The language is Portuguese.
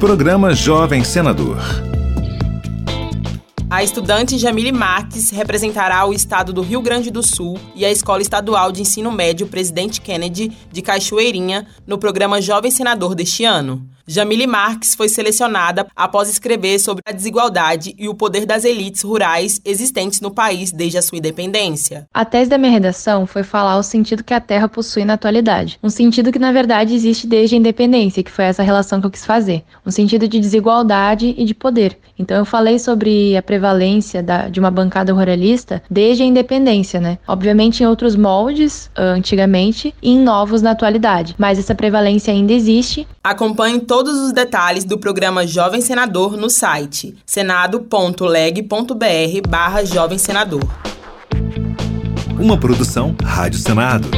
Programa Jovem Senador. A estudante Jamile Marques representará o estado do Rio Grande do Sul e a Escola Estadual de Ensino Médio Presidente Kennedy de Cachoeirinha no programa Jovem Senador deste ano. Jamile Marques foi selecionada após escrever sobre a desigualdade e o poder das elites rurais existentes no país desde a sua independência. A tese da minha redação foi falar o sentido que a terra possui na atualidade. Um sentido que, na verdade, existe desde a independência, que foi essa relação que eu quis fazer. Um sentido de desigualdade e de poder. Então, eu falei sobre a prevalência da, de uma bancada ruralista desde a independência, né? Obviamente em outros moldes, antigamente, e em novos na atualidade. Mas essa prevalência ainda existe. Acompanhe todo todos os detalhes do programa Jovem Senador no site senado.leg.br barra Jovem Senador. Uma produção Rádio Senado.